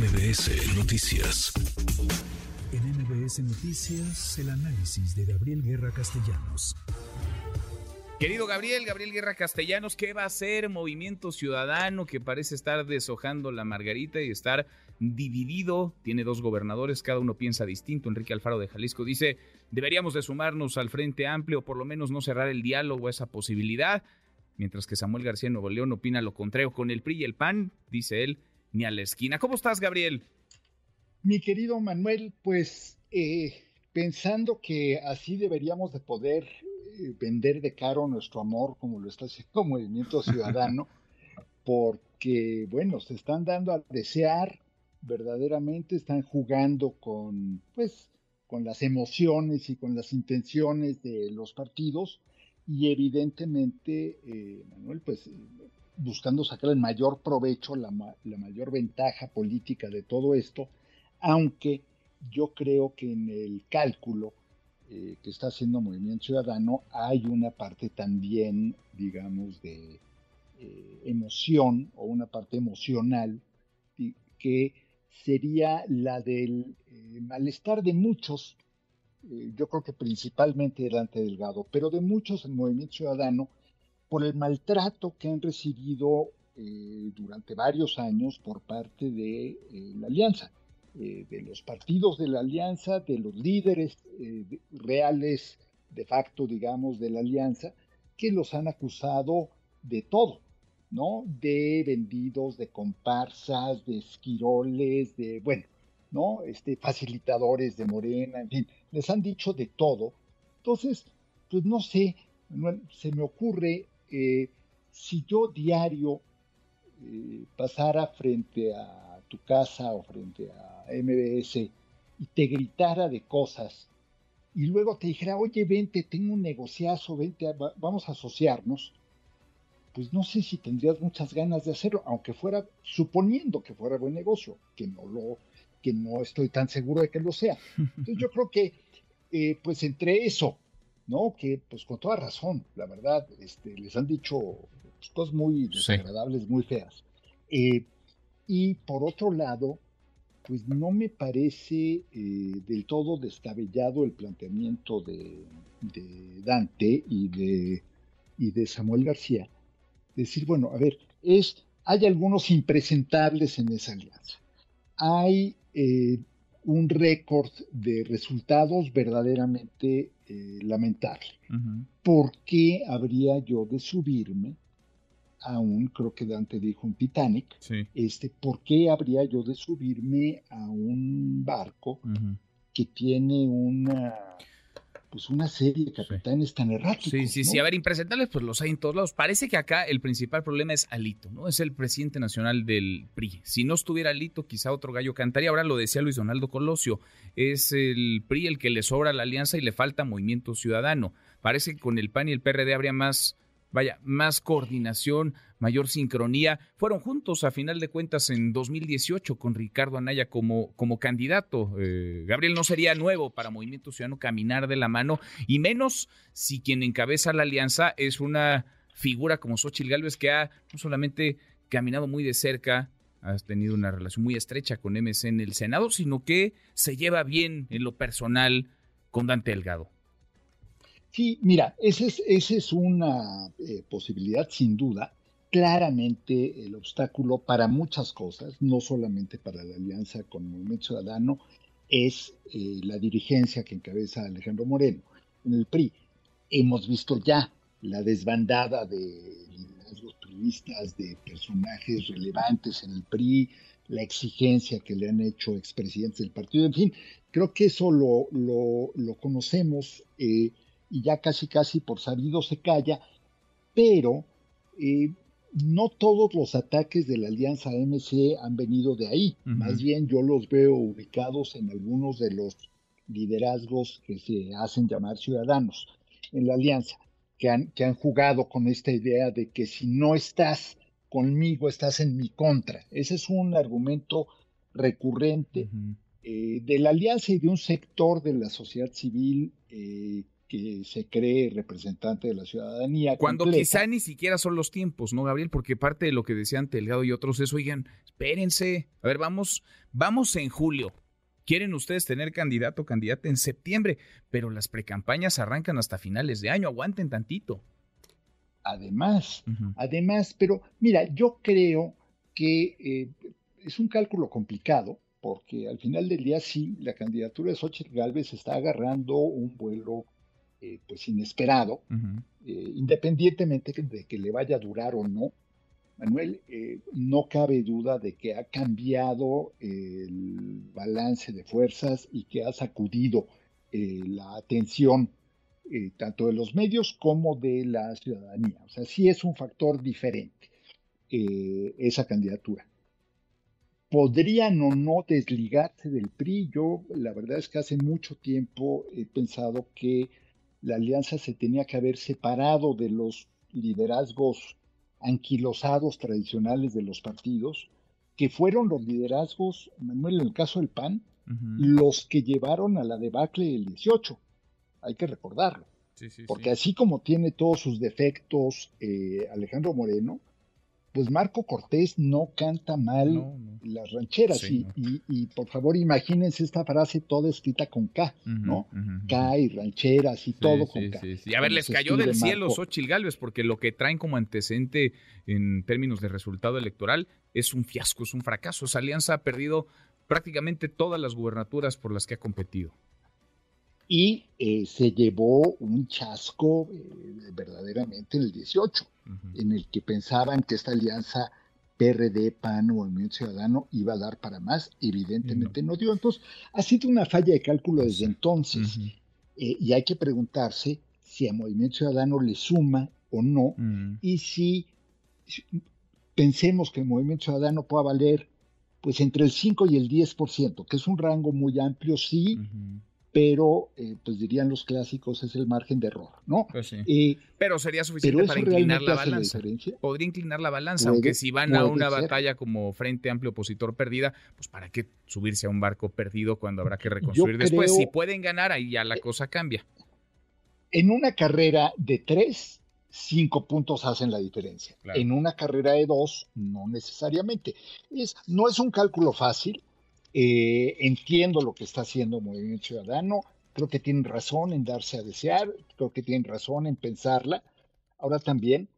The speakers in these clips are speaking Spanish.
MBS Noticias. En MBS Noticias, el análisis de Gabriel Guerra Castellanos. Querido Gabriel, Gabriel Guerra Castellanos, ¿qué va a hacer Movimiento Ciudadano que parece estar deshojando la margarita y estar dividido? Tiene dos gobernadores, cada uno piensa distinto. Enrique Alfaro de Jalisco dice, deberíamos de sumarnos al Frente Amplio, o por lo menos no cerrar el diálogo, esa posibilidad. Mientras que Samuel García de Nuevo León opina lo contrario. Con el PRI y el PAN, dice él, ni a la esquina. ¿Cómo estás, Gabriel? Mi querido Manuel, pues eh, pensando que así deberíamos de poder eh, vender de caro nuestro amor como lo está haciendo Movimiento Ciudadano, porque, bueno, se están dando a desear, verdaderamente están jugando con, pues, con las emociones y con las intenciones de los partidos y evidentemente, eh, Manuel, pues buscando sacar el mayor provecho, la, mayor ventaja política de todo esto, aunque yo creo que en el cálculo eh, que está haciendo Movimiento Ciudadano hay una parte también, digamos, de eh, emoción o una parte emocional que sería la del eh, malestar de muchos, yo creo que principalmente delante Delgado, pero de muchos en Movimiento Ciudadano, por el maltrato que han recibido eh, durante varios años por parte de eh, la Alianza, eh, de los partidos de la Alianza, de los líderes reales de facto, digamos, de la Alianza, que los han acusado de todo, ¿no? De vendidos, de comparsas, de esquiroles, de, bueno, ¿no? Este, facilitadores de Morena, en fin, les han dicho de todo. Entonces, pues no sé, se me ocurre eh, si yo diario eh, pasara frente a tu casa o frente a MBS y te gritara de cosas y luego te dijera, oye, vente, tengo un negociazo, vente, vamos a asociarnos, pues no sé si tendrías muchas ganas de hacerlo, aunque fuera, suponiendo que fuera buen negocio, que no lo, que no estoy tan seguro de que lo sea. Entonces yo creo que, eh, pues entre eso, ¿no? Que pues con toda razón, la verdad, este, les han dicho pues, cosas muy desagradables, muy feas. Eh, y por otro lado, pues no me parece eh, del todo descabellado el planteamiento de, Dante y de, y de Samuel García. Decir, bueno, a ver, es, hay algunos impresentables en esa alianza. Hay eh, un récord de resultados verdaderamente eh, lamentable. ¿Por qué habría yo de subirme a un, creo que Dante dijo un Titanic, este, ¿por qué habría yo de subirme a un barco que tiene una pues una serie de capitanes tan erráticos. Sí, sí, sí. A ver, impresentables, pues los hay en todos lados. Parece que acá el principal problema es Alito, ¿no? Es el presidente nacional del PRI. Si no estuviera Alito, quizá otro gallo cantaría. Ahora lo decía Luis Donaldo Colosio. Es el PRI el que le sobra la alianza y le falta movimiento ciudadano. Parece que con el PAN y el PRD habría más vaya, más coordinación, mayor sincronía. Fueron juntos a final de cuentas en 2018 con Ricardo Anaya como, como candidato. Eh, Gabriel no sería nuevo para Movimiento Ciudadano caminar de la mano, y menos si quien encabeza la alianza es una figura como Xochitl Gálvez que ha no solamente caminado muy de cerca, ha tenido una relación muy estrecha con MC en el Senado, sino que se lleva bien en lo personal con Dante Delgado. Sí, mira, esa es, es una eh, posibilidad sin duda. Claramente el obstáculo para muchas cosas, no solamente para la alianza con el Movimiento Ciudadano, es eh, la dirigencia que encabeza Alejandro Moreno. En el PRI hemos visto ya la desbandada de liderazgos priistas, de personajes relevantes en el PRI, la exigencia que le han hecho expresidentes del partido, en fin, creo que eso lo, lo, conocemos. Eh, y ya casi casi por sabido se calla, pero eh, no todos los ataques de la alianza MC han venido de ahí, más bien yo los veo ubicados en algunos de los liderazgos que se hacen llamar ciudadanos en la alianza, que han, que han jugado con esta idea de que si no estás conmigo, estás en mi contra. Ese es un argumento recurrente eh, de la alianza y de un sector de la sociedad civil eh, que se cree representante de la ciudadanía. Cuando quizá ni siquiera son los tiempos, ¿no, Gabriel? Porque parte de lo que decían Telgado y otros es, oigan, espérense, a ver, vamos, vamos en julio. Quieren ustedes tener candidato o candidata en septiembre, pero las precampañas arrancan hasta finales de año, aguanten tantito. Además, además, pero mira, yo creo que eh, es un cálculo complicado, porque al final del día sí, la candidatura de Xochitl Galvez está agarrando un vuelo eh, pues inesperado, eh, independientemente de que le vaya a durar o no. Manuel, eh, no cabe duda de que ha cambiado el balance de fuerzas y que ha sacudido la atención tanto de los medios como de la ciudadanía. O sea, sí es un factor diferente esa candidatura podrían o no desligarse del PRI. Yo la verdad es que hace mucho tiempo he pensado que la alianza se tenía que haber separado de los liderazgos anquilosados tradicionales de los partidos, que fueron los liderazgos, Manuel, en el caso del PAN, los que llevaron a la debacle del 18. Hay que recordarlo. Porque así como tiene todos sus defectos eh, Alejandro Moreno, pues Marco Cortés no canta mal las rancheras. y, por favor, imagínense esta frase toda escrita con K, ¿no? K y rancheras y todo con K. Y a ver, les cayó del cielo Xochil Gálvez, porque lo que traen como antecedente en términos de resultado electoral es un fiasco, es un fracaso. Esa alianza ha perdido prácticamente todas las gubernaturas por las que ha competido y eh, se llevó un chasco eh, verdaderamente en el 18, en el que pensaban que esta alianza PRD, PAN, Movimiento Ciudadano iba a dar para más, evidentemente no, dio. Entonces, ha sido una falla de cálculo desde entonces eh, y hay que preguntarse si a Movimiento Ciudadano le suma o no y si, pensemos que el Movimiento Ciudadano pueda valer pues entre el 5 y el 10%, que es un rango muy amplio, sí, pero eh, pues dirían los clásicos es el margen de error, ¿no? Pues pero sería suficiente para inclinar la balanza. Podría inclinar la balanza, aunque si van a una batalla como Frente Amplio Opositor perdida, pues para qué subirse a un barco perdido cuando habrá que reconstruir después. Si pueden ganar, ahí ya la eh, cosa cambia. En una carrera de tres, cinco puntos hacen la diferencia. En una carrera de dos, no necesariamente. Es, no es un cálculo fácil, eh, entiendo lo que está haciendo Movimiento Ciudadano, creo que tienen razón en darse a desear, creo que tienen razón en pensarla. Ahora también,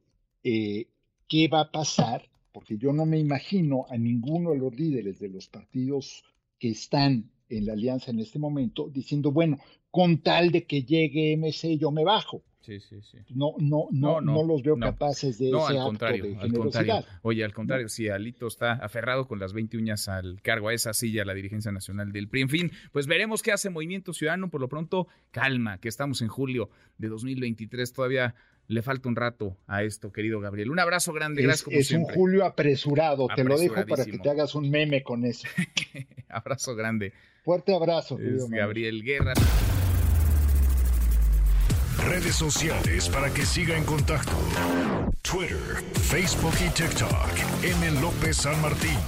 eh, ¿qué va a pasar? Porque yo no me imagino a ninguno de los líderes de los partidos que están en la alianza en este momento diciendo, bueno, con tal de que llegue MC yo me bajo. Sí, sí, sí. No, no, no, no, los veo capaces de ese al contrario, al contrario. Oye, al contrario, si Alito está aferrado con las 20 uñas al cargo, a esa silla, a la dirigencia nacional del PRI. En fin, pues veremos qué hace Movimiento Ciudadano. Por lo pronto, calma, que estamos en julio de 2023. Todavía le falta un rato a esto, querido Gabriel. Un abrazo grande, gracias como es un julio apresurado, te lo dejo para que te hagas un meme con eso. abrazo grande. Fuerte abrazo, querido Gabriel Guerra redes sociales para que siga en contacto: Twitter, Facebook y TikTok. M. López San Martín.